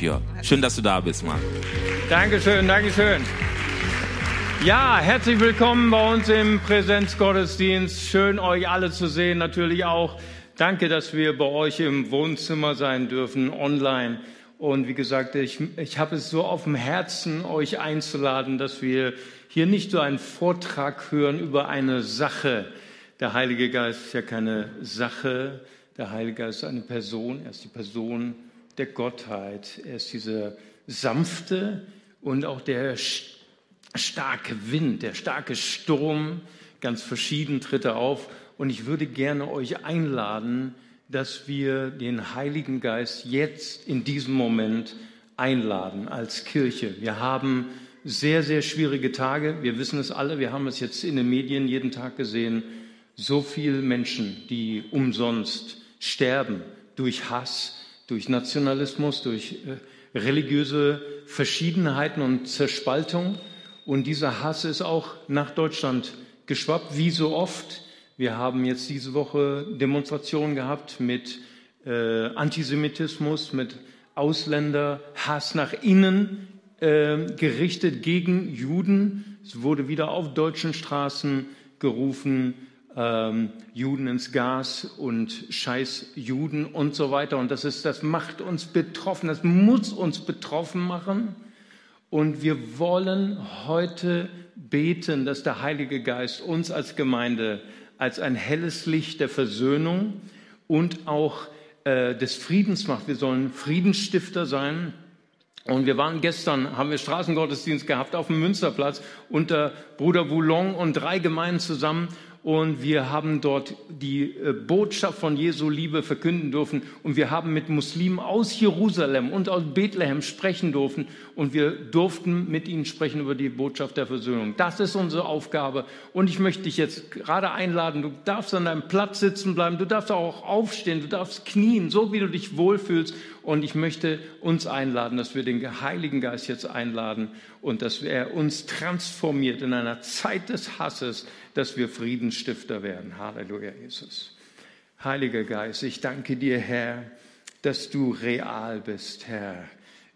Ja, schön, dass du da bist, Mann. Dankeschön, Dankeschön. Ja, herzlich willkommen bei uns im Präsenzgottesdienst. Schön, euch alle zu sehen, natürlich auch. Danke, dass wir bei euch im Wohnzimmer sein dürfen, online. Und wie gesagt, ich, ich habe es so auf dem Herzen, euch einzuladen, dass wir hier nicht so einen Vortrag hören über eine Sache. Der Heilige Geist ist ja keine Sache. Der Heilige Geist ist eine Person. Er ist die Person der Gottheit. Er ist dieser sanfte und auch der starke Wind, der starke Sturm. Ganz verschieden tritt er auf. Und ich würde gerne euch einladen, dass wir den Heiligen Geist jetzt in diesem Moment einladen als Kirche. Wir haben sehr, sehr schwierige Tage. Wir wissen es alle. Wir haben es jetzt in den Medien jeden Tag gesehen. So viele Menschen, die umsonst sterben durch Hass, durch Nationalismus, durch äh, religiöse Verschiedenheiten und Zerspaltung. Und dieser Hass ist auch nach Deutschland geschwappt, wie so oft. Wir haben jetzt diese Woche Demonstrationen gehabt mit äh, Antisemitismus, mit Ausländerhass nach innen äh, gerichtet gegen Juden. Es wurde wieder auf deutschen Straßen gerufen, ähm, Juden ins Gas und Scheiß Juden und so weiter. Und das ist, das macht uns betroffen, das muss uns betroffen machen. Und wir wollen heute beten, dass der Heilige Geist uns als Gemeinde als ein helles Licht der Versöhnung und auch äh, des Friedens macht. Wir sollen Friedensstifter sein. Und wir waren gestern, haben wir Straßengottesdienst gehabt auf dem Münsterplatz unter Bruder Boulon und drei Gemeinden zusammen und wir haben dort die äh, Botschaft von Jesu Liebe verkünden dürfen. Und wir haben mit Muslimen aus Jerusalem und aus Bethlehem sprechen dürfen. Und wir durften mit ihnen sprechen über die Botschaft der Versöhnung. Das ist unsere Aufgabe. Und ich möchte dich jetzt gerade einladen, du darfst an deinem Platz sitzen bleiben, du darfst auch aufstehen, du darfst knien, so wie du dich wohlfühlst und ich möchte uns einladen, dass wir den Heiligen Geist jetzt einladen und dass er uns transformiert in einer Zeit des Hasses, dass wir Friedensstifter werden. Halleluja, Jesus. Heiliger Geist, ich danke dir, Herr, dass du real bist, Herr.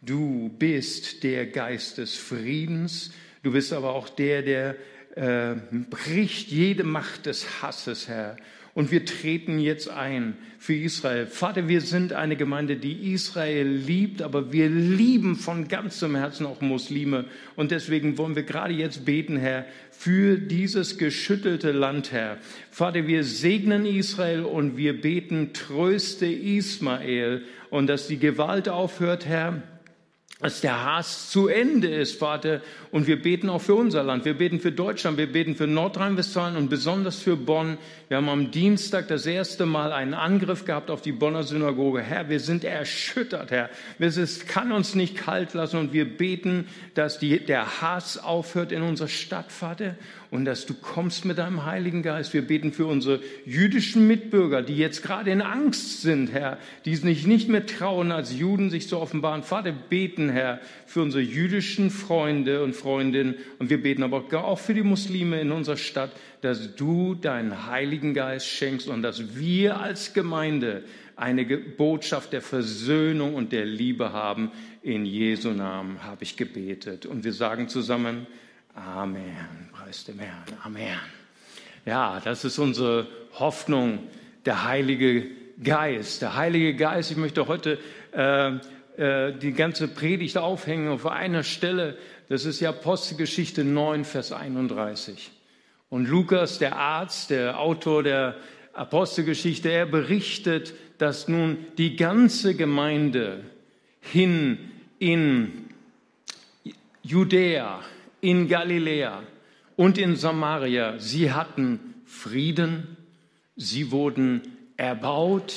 Du bist der Geist des Friedens. Du bist aber auch der, der äh, bricht jede Macht des Hasses, Herr. Und wir treten jetzt ein für Israel. Vater, wir sind eine Gemeinde, die Israel liebt, aber wir lieben von ganzem Herzen auch Muslime. Und deswegen wollen wir gerade jetzt beten, Herr, für dieses geschüttelte Land, Herr. Vater, wir segnen Israel und wir beten, tröste Ismael und dass die Gewalt aufhört, Herr dass der Hass zu Ende ist, Vater. Und wir beten auch für unser Land. Wir beten für Deutschland. Wir beten für Nordrhein-Westfalen und besonders für Bonn. Wir haben am Dienstag das erste Mal einen Angriff gehabt auf die Bonner Synagoge. Herr, wir sind erschüttert, Herr. Es kann uns nicht kalt lassen und wir beten, dass die, der Hass aufhört in unserer Stadt, Vater und dass du kommst mit deinem Heiligen Geist. Wir beten für unsere jüdischen Mitbürger, die jetzt gerade in Angst sind, Herr, die sich nicht mehr trauen, als Juden sich zu offenbaren. Vater, beten, Herr, für unsere jüdischen Freunde und Freundinnen. Und wir beten aber auch für die Muslime in unserer Stadt, dass du deinen Heiligen Geist schenkst und dass wir als Gemeinde eine Botschaft der Versöhnung und der Liebe haben. In Jesu Namen habe ich gebetet. Und wir sagen zusammen, Amen. Preis dem Herrn. Amen. Ja, das ist unsere Hoffnung, der Heilige Geist. Der Heilige Geist, ich möchte heute äh, äh, die ganze Predigt aufhängen auf einer Stelle. Das ist ja Apostelgeschichte 9, Vers 31. Und Lukas, der Arzt, der Autor der Apostelgeschichte, er berichtet, dass nun die ganze Gemeinde hin in Judäa, in Galiläa und in Samaria, sie hatten Frieden, sie wurden erbaut,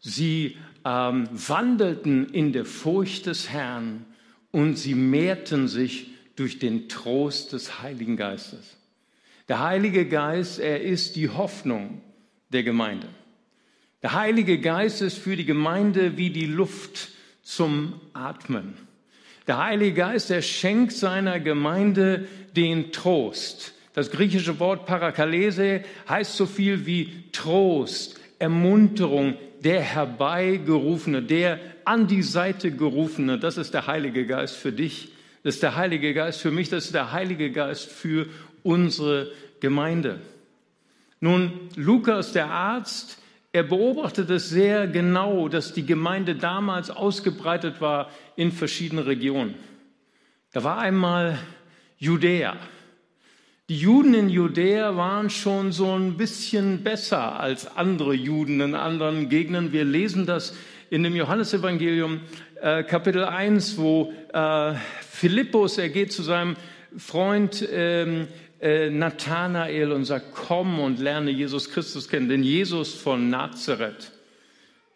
sie ähm, wandelten in der Furcht des Herrn und sie mehrten sich durch den Trost des Heiligen Geistes. Der Heilige Geist, er ist die Hoffnung der Gemeinde. Der Heilige Geist ist für die Gemeinde wie die Luft zum Atmen. Der Heilige Geist, er schenkt seiner Gemeinde den Trost. Das griechische Wort Parakalese heißt so viel wie Trost, Ermunterung, der herbeigerufene, der an die Seite gerufene, das ist der Heilige Geist für dich, das ist der Heilige Geist für mich, das ist der Heilige Geist für unsere Gemeinde. Nun, Lukas, der Arzt, er beobachtet es sehr genau, dass die Gemeinde damals ausgebreitet war in verschiedene Regionen. Da war einmal Judäa. Die Juden in Judäa waren schon so ein bisschen besser als andere Juden in anderen Gegenden. Wir lesen das in dem Johannesevangelium äh, Kapitel 1, wo äh, Philippus, er geht zu seinem Freund ähm, äh, Nathanael und sagt, komm und lerne Jesus Christus kennen, den Jesus von Nazareth.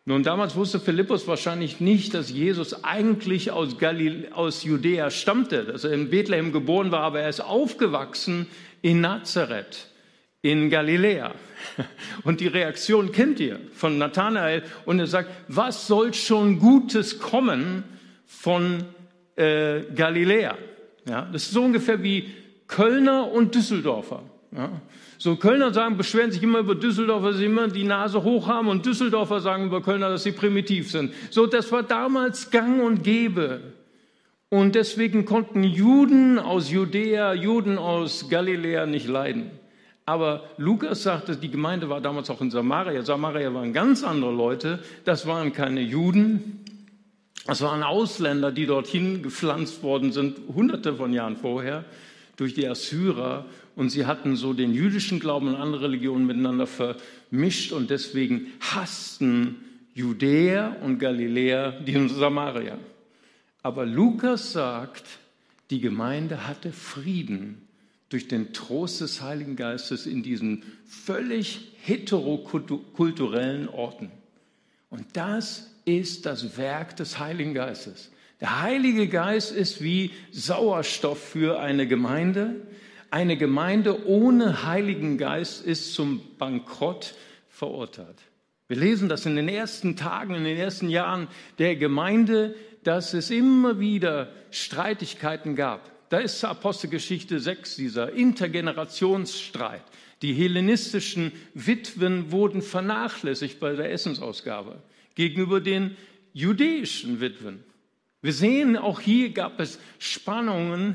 Nun, damals wusste Philippus wahrscheinlich nicht, dass Jesus eigentlich aus, Galil aus Judäa stammte, dass er in Bethlehem geboren war, aber er ist aufgewachsen in Nazareth, in Galiläa. Und die Reaktion kennt ihr von Nathanael. Und er sagt, was soll schon Gutes kommen von äh, Galiläa? Ja, das ist so ungefähr wie Kölner und Düsseldorfer. Ja. So Kölner sagen, beschweren sich immer über Düsseldorfer, dass sie immer die Nase hoch haben und Düsseldorfer sagen über Kölner, dass sie primitiv sind. So, das war damals gang und gäbe. Und deswegen konnten Juden aus Judäa, Juden aus Galiläa nicht leiden. Aber Lukas sagte, die Gemeinde war damals auch in Samaria. Samaria waren ganz andere Leute. Das waren keine Juden. Das waren Ausländer, die dorthin gepflanzt worden sind, hunderte von Jahren vorher durch die Assyrer und sie hatten so den jüdischen Glauben und andere Religionen miteinander vermischt und deswegen hassten Judäa und Galiläa die Samaria. Aber Lukas sagt, die Gemeinde hatte Frieden durch den Trost des Heiligen Geistes in diesen völlig heterokulturellen Orten. Und das ist das Werk des Heiligen Geistes. Der Heilige Geist ist wie Sauerstoff für eine Gemeinde. Eine Gemeinde ohne Heiligen Geist ist zum Bankrott verurteilt. Wir lesen das in den ersten Tagen, in den ersten Jahren der Gemeinde, dass es immer wieder Streitigkeiten gab. Da ist Apostelgeschichte 6, dieser Intergenerationsstreit. Die hellenistischen Witwen wurden vernachlässigt bei der Essensausgabe gegenüber den jüdischen Witwen. Wir sehen, auch hier gab es Spannungen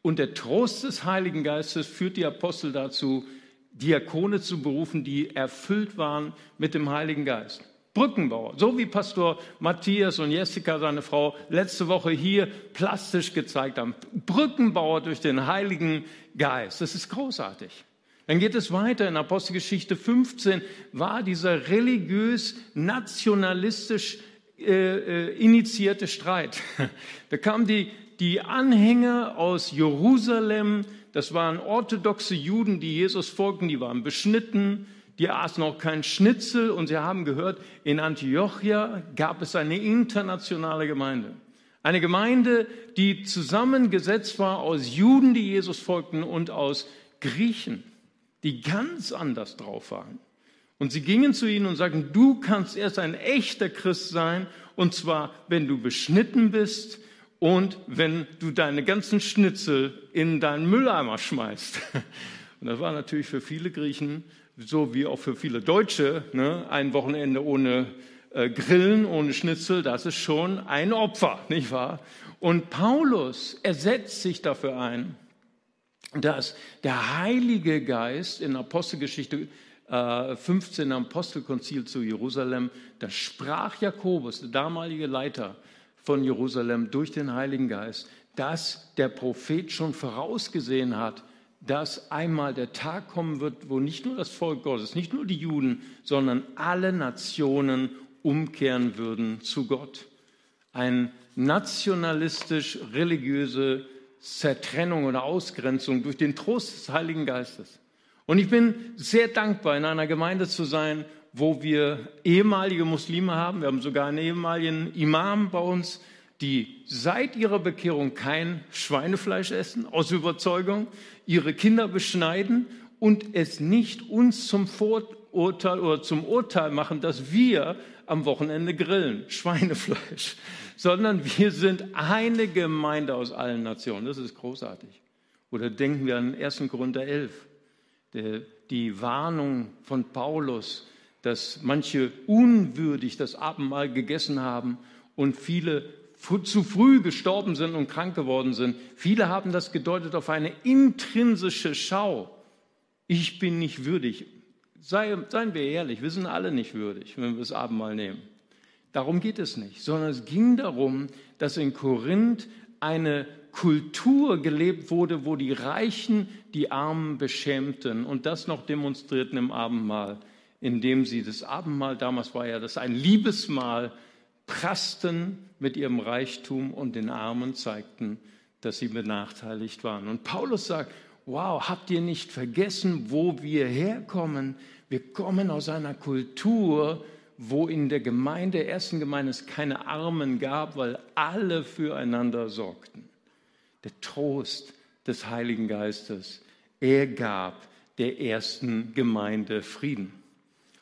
und der Trost des Heiligen Geistes führt die Apostel dazu, Diakone zu berufen, die erfüllt waren mit dem Heiligen Geist. Brückenbauer, so wie Pastor Matthias und Jessica, seine Frau, letzte Woche hier plastisch gezeigt haben. Brückenbauer durch den Heiligen Geist. Das ist großartig. Dann geht es weiter in Apostelgeschichte 15, war dieser religiös-nationalistisch äh, äh, initiierte Streit. Da kamen die, die Anhänger aus Jerusalem, das waren orthodoxe Juden, die Jesus folgten, die waren beschnitten, die aßen auch kein Schnitzel und sie haben gehört, in Antiochia gab es eine internationale Gemeinde. Eine Gemeinde, die zusammengesetzt war aus Juden, die Jesus folgten und aus Griechen, die ganz anders drauf waren. Und sie gingen zu ihnen und sagten, du kannst erst ein echter Christ sein, und zwar, wenn du beschnitten bist und wenn du deine ganzen Schnitzel in deinen Mülleimer schmeißt. Und das war natürlich für viele Griechen, so wie auch für viele Deutsche, ne, ein Wochenende ohne äh, Grillen, ohne Schnitzel, das ist schon ein Opfer, nicht wahr? Und Paulus ersetzt sich dafür ein, dass der Heilige Geist in Apostelgeschichte 15 äh, am Apostelkonzil zu Jerusalem, da sprach Jakobus, der damalige Leiter von Jerusalem, durch den Heiligen Geist, dass der Prophet schon vorausgesehen hat, dass einmal der Tag kommen wird, wo nicht nur das Volk Gottes, nicht nur die Juden, sondern alle Nationen umkehren würden zu Gott. Ein nationalistisch-religiöse Zertrennung oder Ausgrenzung durch den Trost des Heiligen Geistes. Und ich bin sehr dankbar, in einer Gemeinde zu sein, wo wir ehemalige Muslime haben. Wir haben sogar einen ehemaligen Imam bei uns, die seit ihrer Bekehrung kein Schweinefleisch essen, aus Überzeugung, ihre Kinder beschneiden und es nicht uns zum Vorurteil oder zum Urteil machen, dass wir am Wochenende grillen, Schweinefleisch, sondern wir sind eine Gemeinde aus allen Nationen. Das ist großartig. Oder denken wir an 1. Korinther 11 die Warnung von Paulus, dass manche unwürdig das Abendmahl gegessen haben und viele zu früh gestorben sind und krank geworden sind. Viele haben das gedeutet auf eine intrinsische Schau. Ich bin nicht würdig. Sei, seien wir ehrlich, wir sind alle nicht würdig, wenn wir das Abendmahl nehmen. Darum geht es nicht, sondern es ging darum, dass in Korinth eine Kultur gelebt wurde, wo die Reichen die Armen beschämten und das noch demonstrierten im Abendmahl, indem sie das Abendmahl, damals war ja das ein Liebesmahl, prassten mit ihrem Reichtum und den Armen zeigten, dass sie benachteiligt waren. Und Paulus sagt, wow, habt ihr nicht vergessen, wo wir herkommen? Wir kommen aus einer Kultur, wo in der Gemeinde, der ersten Gemeinde es keine Armen gab, weil alle füreinander sorgten. Der Trost des Heiligen Geistes, er gab der ersten Gemeinde Frieden.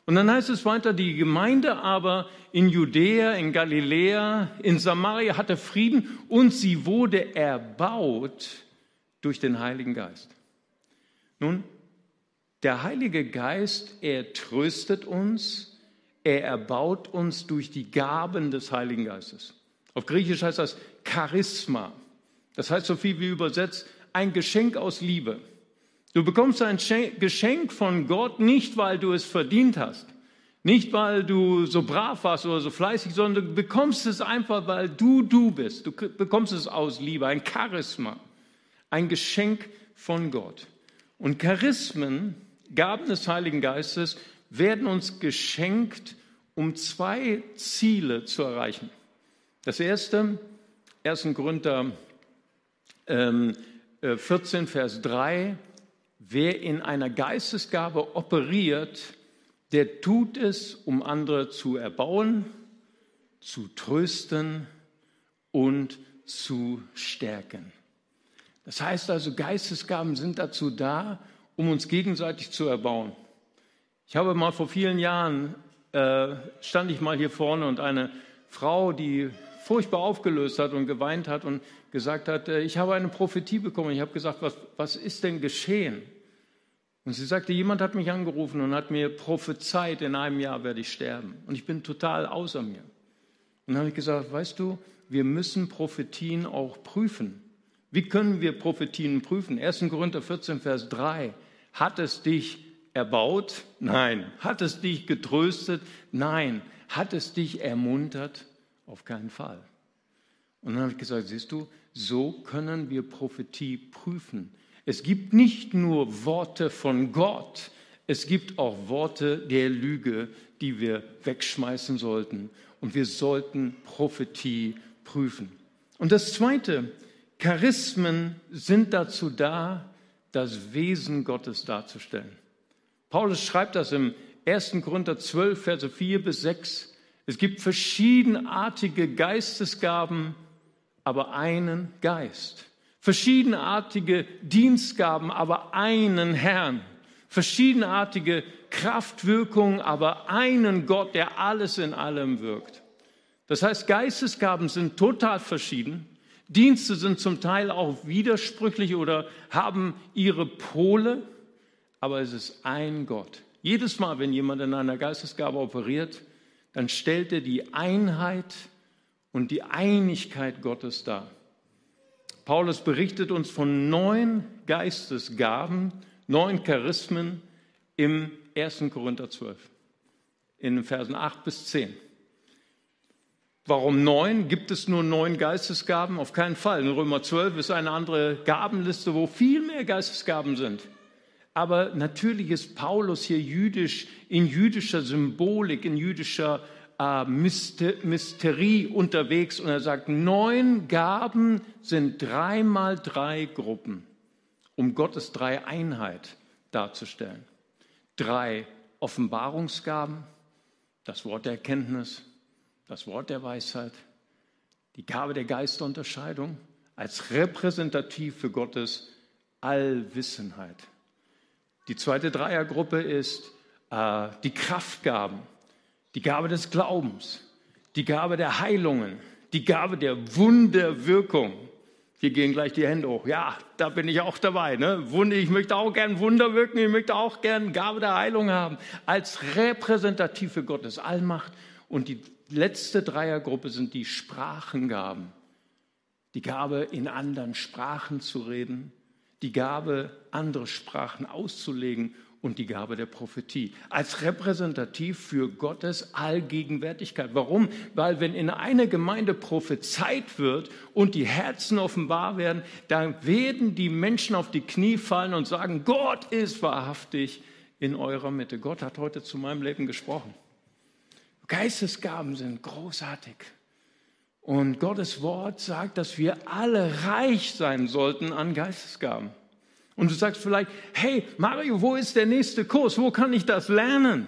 Und dann heißt es weiter, die Gemeinde aber in Judäa, in Galiläa, in Samaria hatte Frieden und sie wurde erbaut durch den Heiligen Geist. Nun, der Heilige Geist, er tröstet uns, er erbaut uns durch die Gaben des Heiligen Geistes. Auf Griechisch heißt das Charisma. Das heißt so viel wie übersetzt ein Geschenk aus Liebe. Du bekommst ein Geschenk von Gott nicht, weil du es verdient hast, nicht weil du so brav warst oder so fleißig, sondern du bekommst es einfach, weil du du bist. Du bekommst es aus Liebe, ein Charisma, ein Geschenk von Gott. Und Charismen, Gaben des Heiligen Geistes, werden uns geschenkt, um zwei Ziele zu erreichen. Das erste, 1. Korinther ähm, 14, äh, Vers 3, wer in einer Geistesgabe operiert, der tut es, um andere zu erbauen, zu trösten und zu stärken. Das heißt also, Geistesgaben sind dazu da, um uns gegenseitig zu erbauen. Ich habe mal vor vielen Jahren, äh, stand ich mal hier vorne und eine Frau, die furchtbar aufgelöst hat und geweint hat und gesagt hat, äh, ich habe eine Prophetie bekommen. Ich habe gesagt, was, was ist denn geschehen? Und sie sagte, jemand hat mich angerufen und hat mir prophezeit, in einem Jahr werde ich sterben. Und ich bin total außer mir. Und dann habe ich gesagt, weißt du, wir müssen Prophetien auch prüfen. Wie können wir Prophetien prüfen? 1. Korinther 14, Vers 3. Hat es dich erbaut? Nein. Hat es dich getröstet? Nein. Hat es dich ermuntert? Auf keinen Fall. Und dann habe ich gesagt, siehst du, so können wir Prophetie prüfen. Es gibt nicht nur Worte von Gott, es gibt auch Worte der Lüge, die wir wegschmeißen sollten. Und wir sollten Prophetie prüfen. Und das Zweite, Charismen sind dazu da, das Wesen Gottes darzustellen. Paulus schreibt das im 1. Korinther 12, Verse 4 bis 6. Es gibt verschiedenartige Geistesgaben, aber einen Geist. Verschiedenartige Dienstgaben, aber einen Herrn. Verschiedenartige Kraftwirkungen, aber einen Gott, der alles in allem wirkt. Das heißt, Geistesgaben sind total verschieden. Dienste sind zum Teil auch widersprüchlich oder haben ihre Pole aber es ist ein Gott. Jedes Mal, wenn jemand in einer Geistesgabe operiert, dann stellt er die Einheit und die Einigkeit Gottes dar. Paulus berichtet uns von neun Geistesgaben, neun Charismen im 1. Korinther 12, in den Versen 8 bis 10. Warum neun? Gibt es nur neun Geistesgaben? Auf keinen Fall. In Römer 12 ist eine andere Gabenliste, wo viel mehr Geistesgaben sind. Aber natürlich ist Paulus hier jüdisch, in jüdischer Symbolik, in jüdischer äh, Mysterie unterwegs und er sagt, neun Gaben sind dreimal drei Gruppen, um Gottes Dreieinheit darzustellen. Drei Offenbarungsgaben, das Wort der Erkenntnis, das Wort der Weisheit, die Gabe der Geisterunterscheidung als repräsentativ für Gottes Allwissenheit. Die zweite Dreiergruppe ist äh, die Kraftgaben, die Gabe des Glaubens, die Gabe der Heilungen, die Gabe der Wunderwirkung. Hier gehen gleich die Hände hoch. Ja, da bin ich auch dabei. Ne? Ich möchte auch gern Wunder wirken. Ich möchte auch gern Gabe der Heilung haben. Als repräsentative Gottes Allmacht. Und die letzte Dreiergruppe sind die Sprachengaben. Die Gabe, in anderen Sprachen zu reden. Die Gabe, andere Sprachen auszulegen und die Gabe der Prophetie als repräsentativ für Gottes Allgegenwärtigkeit. Warum? Weil wenn in einer Gemeinde prophezeit wird und die Herzen offenbar werden, dann werden die Menschen auf die Knie fallen und sagen, Gott ist wahrhaftig in eurer Mitte. Gott hat heute zu meinem Leben gesprochen. Geistesgaben sind großartig. Und Gottes Wort sagt, dass wir alle reich sein sollten an Geistesgaben. Und du sagst vielleicht, hey Mario, wo ist der nächste Kurs? Wo kann ich das lernen?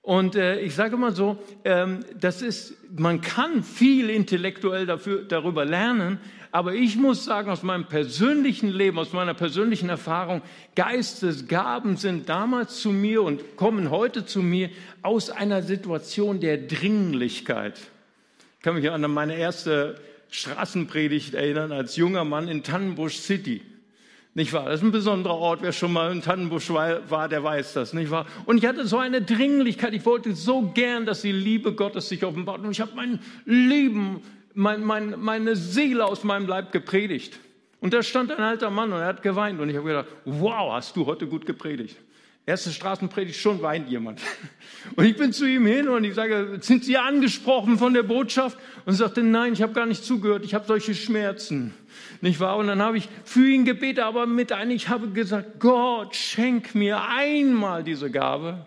Und äh, ich sage mal so, ähm, das ist, man kann viel intellektuell dafür, darüber lernen, aber ich muss sagen, aus meinem persönlichen Leben, aus meiner persönlichen Erfahrung, Geistesgaben sind damals zu mir und kommen heute zu mir aus einer Situation der Dringlichkeit. Ich kann mich an meine erste Straßenpredigt erinnern als junger Mann in Tannenbusch City. Nicht wahr? Das ist ein besonderer Ort. Wer schon mal in Tannenbusch war, der weiß das, nicht wahr? Und ich hatte so eine Dringlichkeit. Ich wollte so gern, dass die Liebe Gottes sich offenbart. Und ich habe mein Leben, mein, mein, meine Seele aus meinem Leib gepredigt. Und da stand ein alter Mann und er hat geweint. Und ich habe gedacht, wow, hast du heute gut gepredigt. Erste Straßenpredigt, schon weint jemand. Und ich bin zu ihm hin und ich sage, sind Sie angesprochen von der Botschaft? Und er sagte, nein, ich habe gar nicht zugehört, ich habe solche Schmerzen. Nicht wahr? Und dann habe ich für ihn gebetet, aber mit ein, ich habe gesagt, Gott, schenk mir einmal diese Gabe.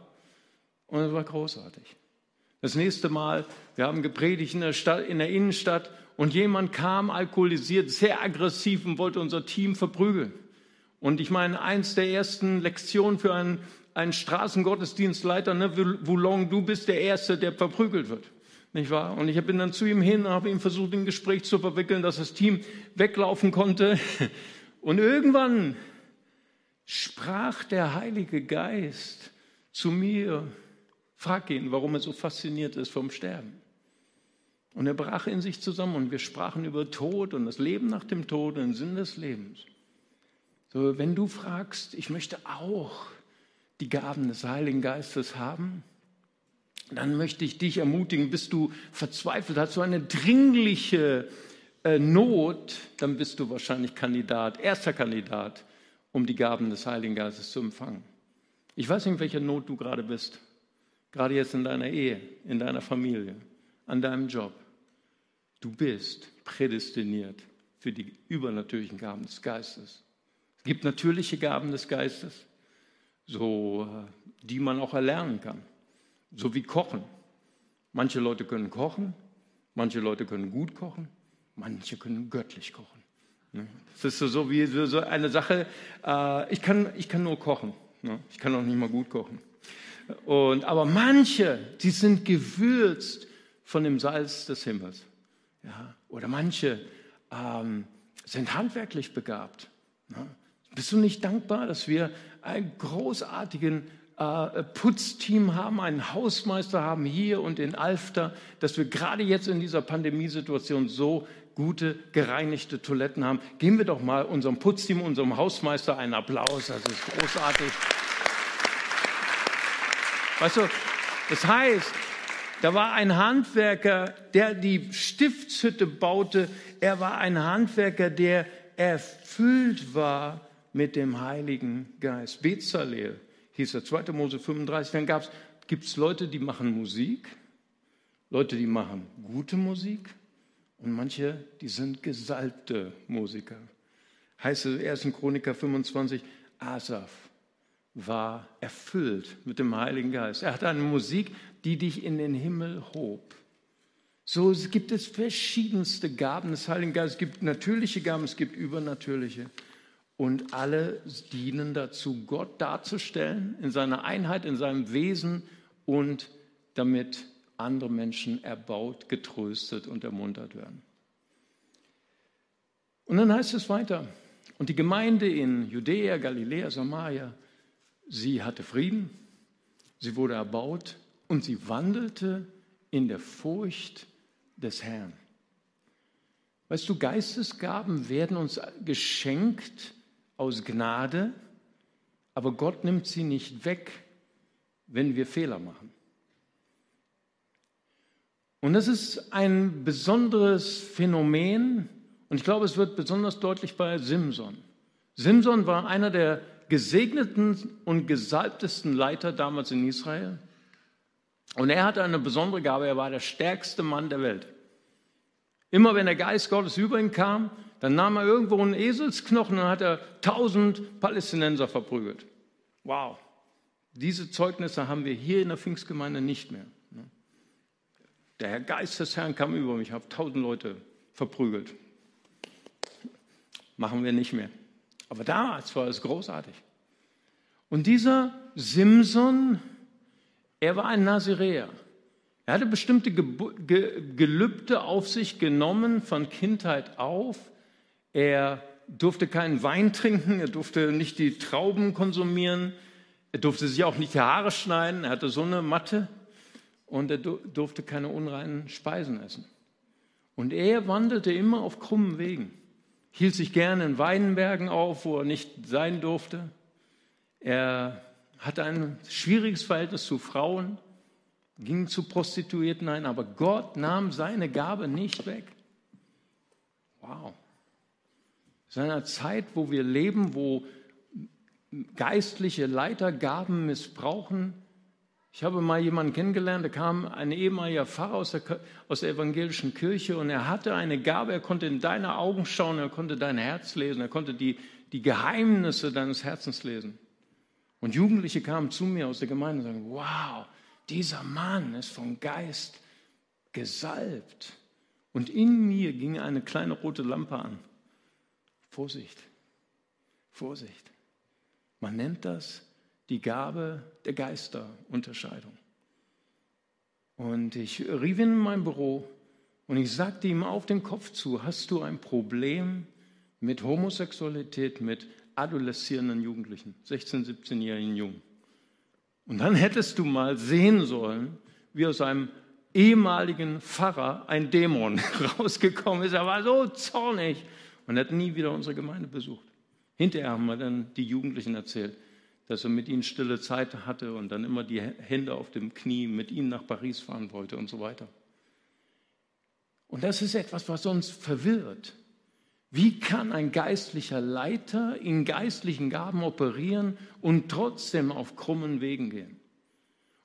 Und es war großartig. Das nächste Mal, wir haben gepredigt in der, Stadt, in der Innenstadt und jemand kam alkoholisiert, sehr aggressiv und wollte unser Team verprügeln. Und ich meine, eins der ersten Lektionen für einen, einen Straßengottesdienstleiter, ne, Voulon, du bist der Erste, der verprügelt wird. Nicht wahr? Und ich bin dann zu ihm hin und habe ihm versucht, ein Gespräch zu verwickeln, dass das Team weglaufen konnte. Und irgendwann sprach der Heilige Geist zu mir, frag ihn, warum er so fasziniert ist vom Sterben. Und er brach in sich zusammen und wir sprachen über Tod und das Leben nach dem Tod und den Sinn des Lebens. So, wenn du fragst, ich möchte auch die Gaben des Heiligen Geistes haben, dann möchte ich dich ermutigen, bist du verzweifelt, hast du eine dringliche äh, Not, dann bist du wahrscheinlich Kandidat, erster Kandidat, um die Gaben des Heiligen Geistes zu empfangen. Ich weiß nicht, in welcher Not du gerade bist, gerade jetzt in deiner Ehe, in deiner Familie, an deinem Job. Du bist prädestiniert für die übernatürlichen Gaben des Geistes gibt natürliche Gaben des Geistes, so, äh, die man auch erlernen kann, so wie Kochen. Manche Leute können kochen, manche Leute können gut kochen, manche können göttlich kochen. Ne? Das ist so wie so eine Sache, äh, ich kann, ich kann nur kochen, ne? ich kann auch nicht mal gut kochen. Und, aber manche, die sind gewürzt von dem Salz des Himmels. Ja? Oder manche ähm, sind handwerklich begabt. Ne? Bist du nicht dankbar, dass wir ein großartigen äh, Putzteam haben, einen Hausmeister haben hier und in Alfter, dass wir gerade jetzt in dieser Pandemiesituation so gute, gereinigte Toiletten haben. Geben wir doch mal unserem Putzteam, unserem Hausmeister einen Applaus. Das ist großartig. Weißt du, das heißt, da war ein Handwerker, der die Stiftshütte baute. Er war ein Handwerker, der erfüllt war mit dem Heiligen Geist. Bezalel hieß er, 2. Mose 35. Dann gibt es Leute, die machen Musik, Leute, die machen gute Musik und manche, die sind gesalbte Musiker. Heißt es 1. Chroniker 25, Asaf war erfüllt mit dem Heiligen Geist. Er hatte eine Musik, die dich in den Himmel hob. So gibt es verschiedenste Gaben des Heiligen Geistes. Es gibt natürliche Gaben, es gibt übernatürliche. Und alle dienen dazu, Gott darzustellen in seiner Einheit, in seinem Wesen und damit andere Menschen erbaut, getröstet und ermuntert werden. Und dann heißt es weiter, und die Gemeinde in Judäa, Galiläa, Samaria, sie hatte Frieden, sie wurde erbaut und sie wandelte in der Furcht des Herrn. Weißt du, Geistesgaben werden uns geschenkt aus Gnade, aber Gott nimmt sie nicht weg, wenn wir Fehler machen. Und das ist ein besonderes Phänomen und ich glaube, es wird besonders deutlich bei Simson. Simson war einer der gesegneten und gesalbtesten Leiter damals in Israel. Und er hatte eine besondere Gabe, er war der stärkste Mann der Welt. Immer wenn der Geist Gottes über ihn kam, dann nahm er irgendwo einen Eselsknochen und hat er tausend Palästinenser verprügelt. Wow, diese Zeugnisse haben wir hier in der Pfingstgemeinde nicht mehr. Der Herr Geist des Herrn kam über mich, habe tausend Leute verprügelt. Machen wir nicht mehr. Aber damals war es großartig. Und dieser Simson, er war ein Naziräer. Er hatte bestimmte Gelübde auf sich genommen von Kindheit auf. Er durfte keinen Wein trinken, er durfte nicht die Trauben konsumieren, er durfte sich auch nicht die Haare schneiden, er hatte so eine Matte und er durfte keine unreinen Speisen essen. Und er wandelte immer auf krummen Wegen hielt sich gerne in Weinbergen auf, wo er nicht sein durfte. Er hatte ein schwieriges Verhältnis zu Frauen, ging zu Prostituierten ein, aber Gott nahm seine Gabe nicht weg. Wow. In einer Zeit, wo wir leben, wo geistliche Leiter Gaben missbrauchen, ich habe mal jemanden kennengelernt, da kam ein ehemaliger Pfarrer aus der, aus der evangelischen Kirche und er hatte eine Gabe, er konnte in deine Augen schauen, er konnte dein Herz lesen, er konnte die, die Geheimnisse deines Herzens lesen. Und Jugendliche kamen zu mir aus der Gemeinde und sagten, wow, dieser Mann ist vom Geist gesalbt. Und in mir ging eine kleine rote Lampe an. Vorsicht, Vorsicht. Man nennt das die Gabe der Geisterunterscheidung. Und ich rief ihn in mein Büro und ich sagte ihm auf den Kopf zu, hast du ein Problem mit Homosexualität, mit adoleszierenden Jugendlichen, 16-, 17-jährigen Jungen? Und dann hättest du mal sehen sollen, wie aus einem ehemaligen Pfarrer ein Dämon rausgekommen ist. Er war so zornig und hat nie wieder unsere Gemeinde besucht. Hinterher haben wir dann die Jugendlichen erzählt dass er mit ihnen stille Zeit hatte und dann immer die Hände auf dem Knie mit ihnen nach Paris fahren wollte und so weiter. Und das ist etwas, was uns verwirrt. Wie kann ein geistlicher Leiter in geistlichen Gaben operieren und trotzdem auf krummen Wegen gehen?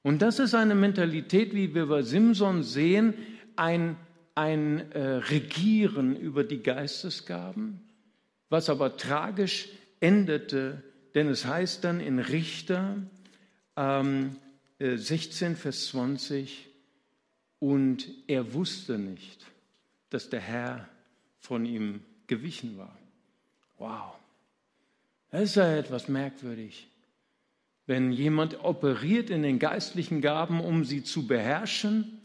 Und das ist eine Mentalität, wie wir bei Simson sehen, ein, ein äh, Regieren über die Geistesgaben, was aber tragisch endete denn es heißt dann in Richter ähm, 16, äh, Vers 20, und er wusste nicht, dass der Herr von ihm gewichen war. Wow, das ist ja etwas merkwürdig. Wenn jemand operiert in den geistlichen Gaben, um sie zu beherrschen,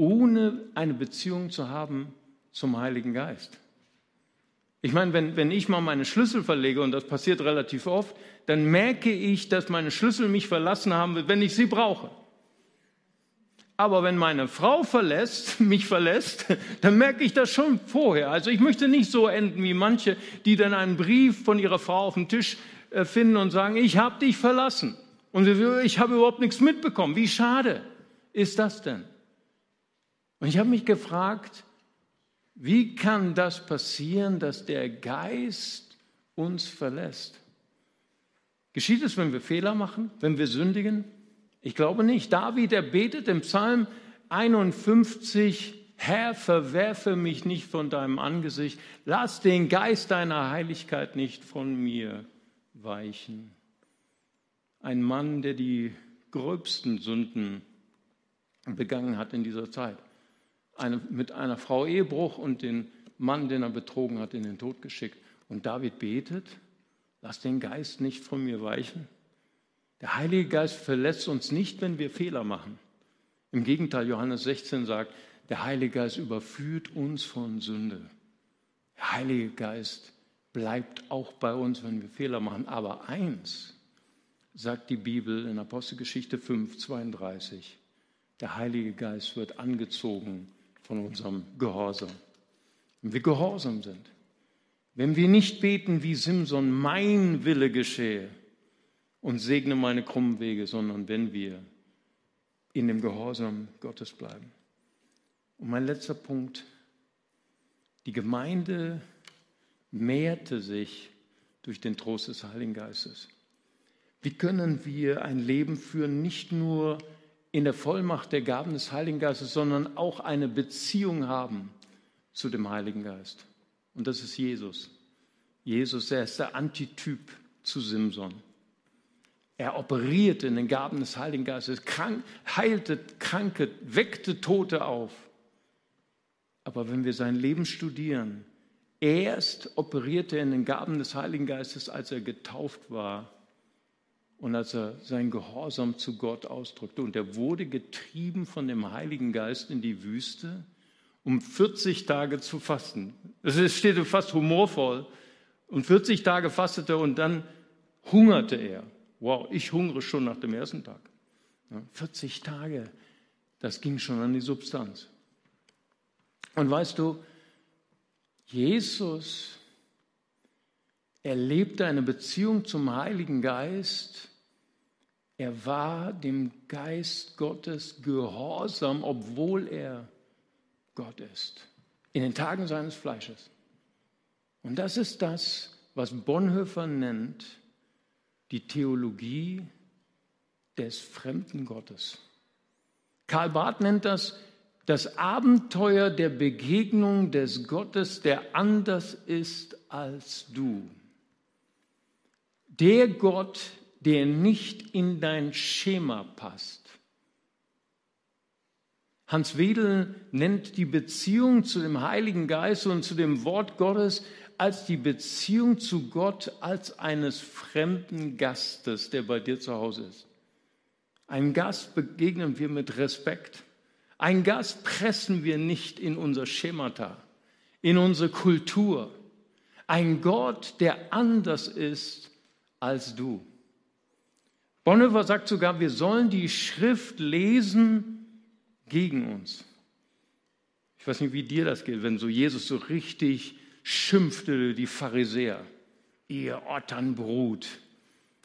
ohne eine Beziehung zu haben zum Heiligen Geist. Ich meine, wenn, wenn ich mal meine Schlüssel verlege, und das passiert relativ oft, dann merke ich, dass meine Schlüssel mich verlassen haben, wenn ich sie brauche. Aber wenn meine Frau verlässt, mich verlässt, dann merke ich das schon vorher. Also ich möchte nicht so enden wie manche, die dann einen Brief von ihrer Frau auf dem Tisch äh, finden und sagen, ich habe dich verlassen. Und ich habe überhaupt nichts mitbekommen. Wie schade ist das denn? Und ich habe mich gefragt, wie kann das passieren, dass der Geist uns verlässt? Geschieht es, wenn wir Fehler machen, wenn wir sündigen? Ich glaube nicht. David, er betet im Psalm 51, Herr, verwerfe mich nicht von deinem Angesicht, lass den Geist deiner Heiligkeit nicht von mir weichen. Ein Mann, der die gröbsten Sünden begangen hat in dieser Zeit eine, mit einer Frau Ehebruch und den Mann, den er betrogen hat, in den Tod geschickt. Und David betet, lass den Geist nicht von mir weichen. Der Heilige Geist verlässt uns nicht, wenn wir Fehler machen. Im Gegenteil, Johannes 16 sagt, der Heilige Geist überführt uns von Sünde. Der Heilige Geist bleibt auch bei uns, wenn wir Fehler machen. Aber eins sagt die Bibel in Apostelgeschichte 5, 32, der Heilige Geist wird angezogen von unserem Gehorsam. wenn wir gehorsam sind, wenn wir nicht beten wie Simson, mein Wille geschehe und segne meine krummen Wege, sondern wenn wir in dem Gehorsam Gottes bleiben. Und mein letzter Punkt, die Gemeinde mehrte sich durch den Trost des Heiligen Geistes. Wie können wir ein Leben führen, nicht nur in der Vollmacht der Gaben des Heiligen Geistes, sondern auch eine Beziehung haben zu dem Heiligen Geist? Und das ist Jesus. Jesus, er ist der Antityp zu Simson. Er operierte in den Gaben des Heiligen Geistes, krank, heilte Kranke, weckte Tote auf. Aber wenn wir sein Leben studieren, erst operierte er in den Gaben des Heiligen Geistes, als er getauft war und als er sein Gehorsam zu Gott ausdrückte. Und er wurde getrieben von dem Heiligen Geist in die Wüste, um 40 Tage zu fasten. Es steht fast humorvoll. Und 40 Tage fastete er und dann hungerte er. Wow, ich hungere schon nach dem ersten Tag. 40 Tage, das ging schon an die Substanz. Und weißt du, Jesus erlebte eine Beziehung zum Heiligen Geist. Er war dem Geist Gottes gehorsam, obwohl er Gott ist, in den Tagen seines Fleisches. Und das ist das, was Bonhoeffer nennt, die Theologie des fremden Gottes. Karl Barth nennt das das Abenteuer der Begegnung des Gottes, der anders ist als du. Der Gott, der nicht in dein Schema passt. Hans Wedel nennt die Beziehung zu dem Heiligen Geist und zu dem Wort Gottes als die Beziehung zu Gott als eines fremden Gastes, der bei dir zu Hause ist. Ein Gast begegnen wir mit Respekt. Ein Gast pressen wir nicht in unser Schemata, in unsere Kultur. Ein Gott, der anders ist als du. Bonhoeffer sagt sogar, wir sollen die Schrift lesen gegen uns. Ich weiß nicht, wie dir das geht, wenn so Jesus so richtig schimpfte, die Pharisäer, ihr Otternbrut,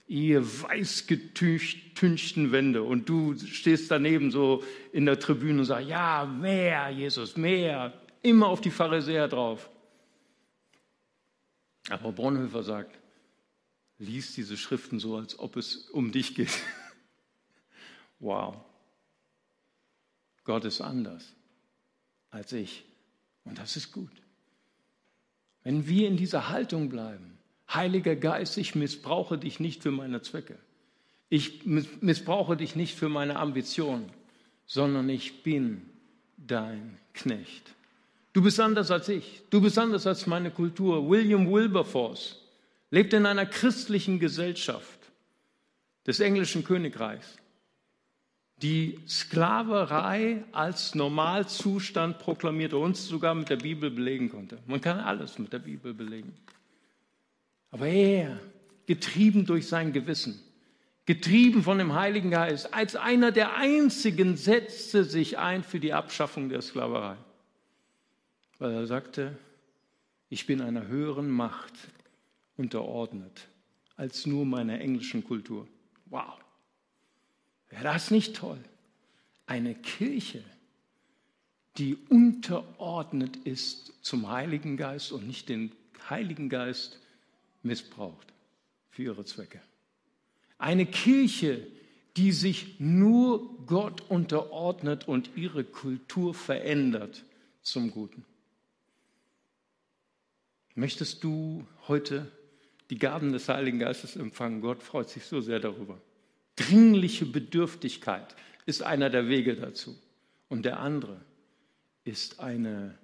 ihr weißgetünchten Wände und du stehst daneben so in der Tribüne und sagst, ja, mehr, Jesus, mehr, immer auf die Pharisäer drauf. Aber Bonhoeffer sagt, lies diese Schriften so, als ob es um dich geht. wow. Gott ist anders als ich. Und das ist gut. Wenn wir in dieser Haltung bleiben, Heiliger Geist, ich missbrauche dich nicht für meine Zwecke. Ich missbrauche dich nicht für meine Ambition, sondern ich bin dein Knecht. Du bist anders als ich. Du bist anders als meine Kultur. William Wilberforce lebt in einer christlichen Gesellschaft des englischen Königreichs, die Sklaverei als Normalzustand proklamierte, uns sogar mit der Bibel belegen konnte. Man kann alles mit der Bibel belegen. Aber er, getrieben durch sein Gewissen, getrieben von dem Heiligen Geist, als einer der einzigen setzte sich ein für die Abschaffung der Sklaverei. Weil er sagte, ich bin einer höheren Macht unterordnet als nur meiner englischen Kultur. Wow. Wäre das nicht toll? Eine Kirche, die unterordnet ist zum Heiligen Geist und nicht den Heiligen Geist missbraucht für ihre Zwecke. Eine Kirche, die sich nur Gott unterordnet und ihre Kultur verändert zum Guten. Möchtest du heute die Gaben des Heiligen Geistes empfangen? Gott freut sich so sehr darüber. Dringliche Bedürftigkeit ist einer der Wege dazu. Und der andere ist eine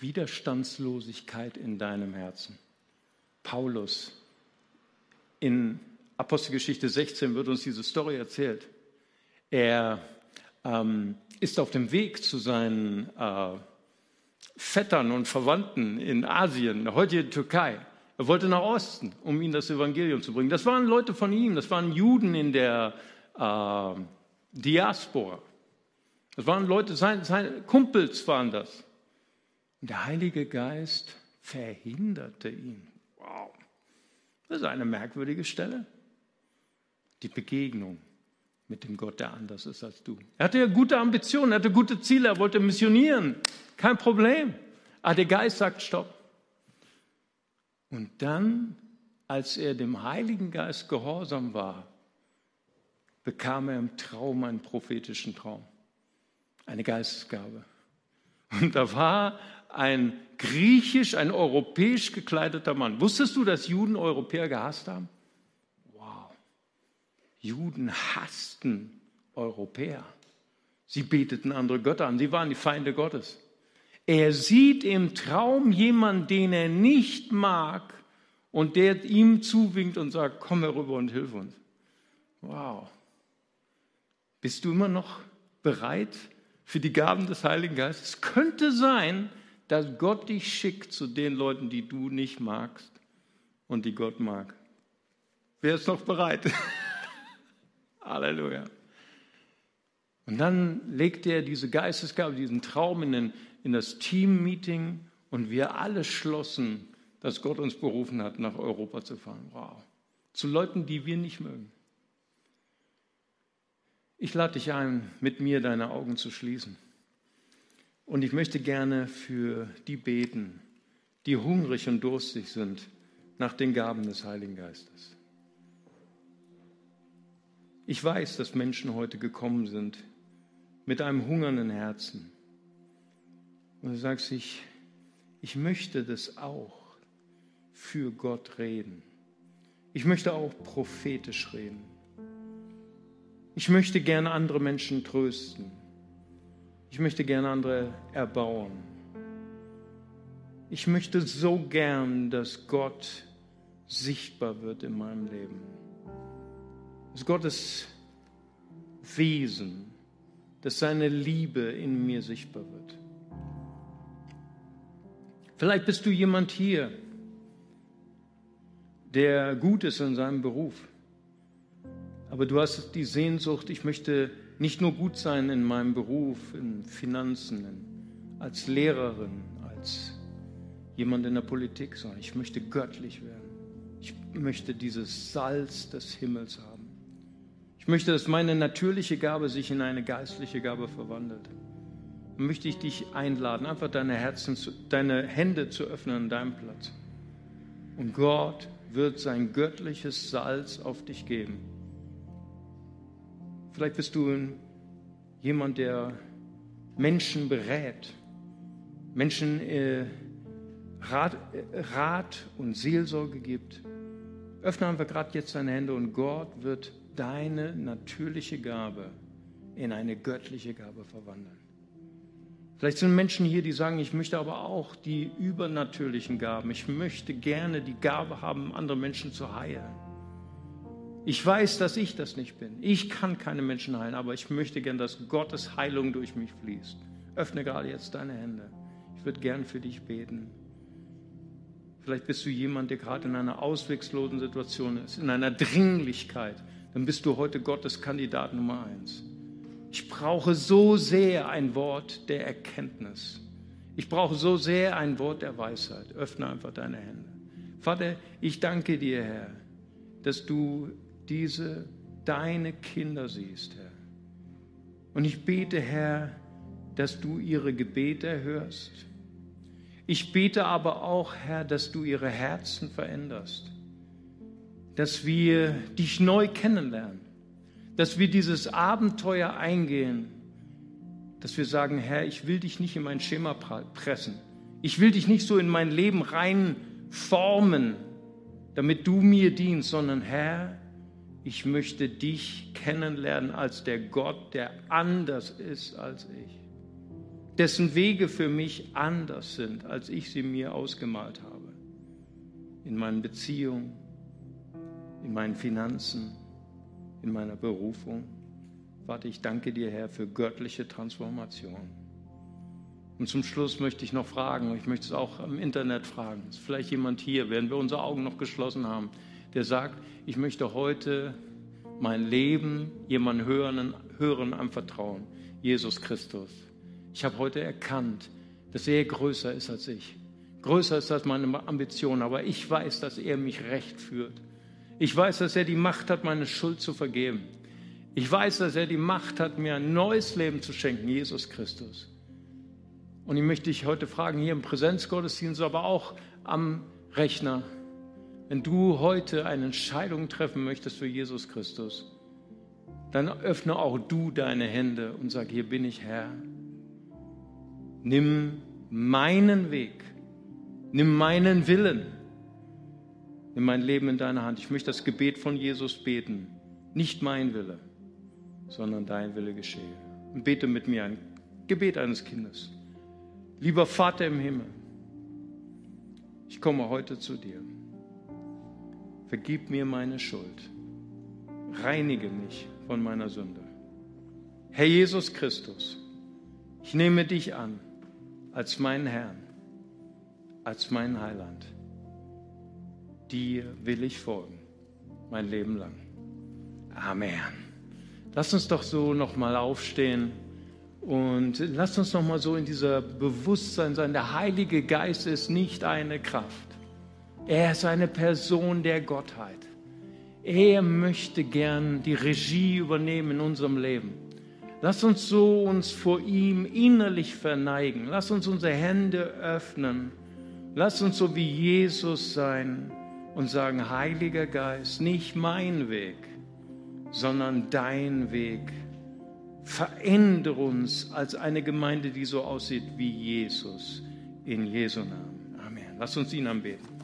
Widerstandslosigkeit in deinem Herzen. Paulus. In Apostelgeschichte 16 wird uns diese Story erzählt. Er ähm, ist auf dem Weg zu seinen äh, Vettern und Verwandten in Asien, in der Türkei. Er wollte nach Osten, um ihnen das Evangelium zu bringen. Das waren Leute von ihm, das waren Juden in der äh, Diaspora. Das waren Leute, seine, seine Kumpels waren das. Und der Heilige Geist verhinderte ihn. Wow. Das ist eine merkwürdige Stelle. Die Begegnung mit dem Gott, der anders ist als du. Er hatte ja gute Ambitionen, er hatte gute Ziele, er wollte missionieren. Kein Problem. Aber der Geist sagt Stopp. Und dann, als er dem Heiligen Geist gehorsam war, bekam er im Traum einen prophetischen Traum, eine Geistesgabe. Und da war ein griechisch, ein europäisch gekleideter Mann. Wusstest du, dass Juden Europäer gehasst haben? Wow. Juden hassten Europäer. Sie beteten andere Götter an. Sie waren die Feinde Gottes. Er sieht im Traum jemanden, den er nicht mag und der ihm zuwinkt und sagt, komm herüber und hilf uns. Wow. Bist du immer noch bereit für die Gaben des Heiligen Geistes? Es könnte sein, dass Gott dich schickt zu den Leuten, die du nicht magst und die Gott mag. Wer ist noch bereit? Halleluja. Und dann legte er diese Geistesgabe, diesen Traum in, den, in das Team-Meeting und wir alle schlossen, dass Gott uns berufen hat, nach Europa zu fahren. Wow. Zu Leuten, die wir nicht mögen. Ich lade dich ein, mit mir deine Augen zu schließen. Und ich möchte gerne für die beten, die hungrig und durstig sind nach den Gaben des Heiligen Geistes. Ich weiß, dass Menschen heute gekommen sind mit einem hungernden Herzen. Und du sagst, ich, ich möchte das auch für Gott reden. Ich möchte auch prophetisch reden. Ich möchte gerne andere Menschen trösten. Ich möchte gerne andere erbauen. Ich möchte so gern, dass Gott sichtbar wird in meinem Leben. Dass Gottes Wesen, dass seine Liebe in mir sichtbar wird. Vielleicht bist du jemand hier, der gut ist in seinem Beruf. Aber du hast die Sehnsucht, ich möchte nicht nur gut sein in meinem Beruf, in Finanzen, in, als Lehrerin, als jemand in der Politik, sondern ich möchte göttlich werden. Ich möchte dieses Salz des Himmels haben. Ich möchte, dass meine natürliche Gabe sich in eine geistliche Gabe verwandelt. Dann möchte ich dich einladen, einfach deine Herzen, deine Hände zu öffnen an deinem Platz. Und Gott wird sein göttliches Salz auf dich geben. Vielleicht bist du jemand, der Menschen berät, Menschen äh, Rat, äh, Rat und Seelsorge gibt. Öffne einfach gerade jetzt deine Hände und Gott wird deine natürliche Gabe in eine göttliche Gabe verwandeln. Vielleicht sind Menschen hier, die sagen, ich möchte aber auch die übernatürlichen Gaben. Ich möchte gerne die Gabe haben, andere Menschen zu heilen. Ich weiß, dass ich das nicht bin. Ich kann keine Menschen heilen, aber ich möchte gern, dass Gottes Heilung durch mich fließt. Öffne gerade jetzt deine Hände. Ich würde gern für dich beten. Vielleicht bist du jemand, der gerade in einer auswegslosen Situation ist, in einer Dringlichkeit. Dann bist du heute Gottes Kandidat Nummer eins. Ich brauche so sehr ein Wort der Erkenntnis. Ich brauche so sehr ein Wort der Weisheit. Öffne einfach deine Hände. Vater, ich danke dir, Herr, dass du diese deine Kinder siehst, Herr. Und ich bete, Herr, dass du ihre Gebete erhörst. Ich bete aber auch, Herr, dass du ihre Herzen veränderst, dass wir dich neu kennenlernen, dass wir dieses Abenteuer eingehen, dass wir sagen, Herr, ich will dich nicht in mein Schema pressen. Ich will dich nicht so in mein Leben reinformen, damit du mir dienst, sondern Herr, ich möchte dich kennenlernen als der Gott, der anders ist als ich, dessen Wege für mich anders sind, als ich sie mir ausgemalt habe. In meinen Beziehungen, in meinen Finanzen, in meiner Berufung. Warte, ich danke dir, Herr, für göttliche Transformation. Und zum Schluss möchte ich noch fragen, ich möchte es auch im Internet fragen, ist vielleicht jemand hier, während wir unsere Augen noch geschlossen haben, der sagt, ich möchte heute mein Leben jemandem hören anvertrauen, Jesus Christus. Ich habe heute erkannt, dass er größer ist als ich. Größer ist als meine Ambition, aber ich weiß, dass er mich recht führt. Ich weiß, dass er die Macht hat, meine Schuld zu vergeben. Ich weiß, dass er die Macht hat, mir ein neues Leben zu schenken, Jesus Christus. Und ich möchte dich heute fragen, hier im Präsenzgottesdienst, aber auch am Rechner, wenn du heute eine Entscheidung treffen möchtest für Jesus Christus, dann öffne auch du deine Hände und sag, hier bin ich Herr. Nimm meinen Weg, nimm meinen Willen, nimm mein Leben in deine Hand. Ich möchte das Gebet von Jesus beten, nicht mein Wille sondern dein Wille geschehe. Und bete mit mir ein Gebet eines Kindes. Lieber Vater im Himmel, ich komme heute zu dir. Vergib mir meine Schuld. Reinige mich von meiner Sünde. Herr Jesus Christus, ich nehme dich an als meinen Herrn, als meinen Heiland. Dir will ich folgen, mein Leben lang. Amen. Lass uns doch so nochmal aufstehen und lass uns nochmal so in dieser Bewusstsein sein. Der Heilige Geist ist nicht eine Kraft. Er ist eine Person der Gottheit. Er möchte gern die Regie übernehmen in unserem Leben. Lass uns so uns vor ihm innerlich verneigen. Lass uns unsere Hände öffnen. Lass uns so wie Jesus sein und sagen, Heiliger Geist, nicht mein Weg, sondern dein Weg. Verändere uns als eine Gemeinde, die so aussieht wie Jesus. In Jesu Namen. Amen. Lass uns ihn anbeten.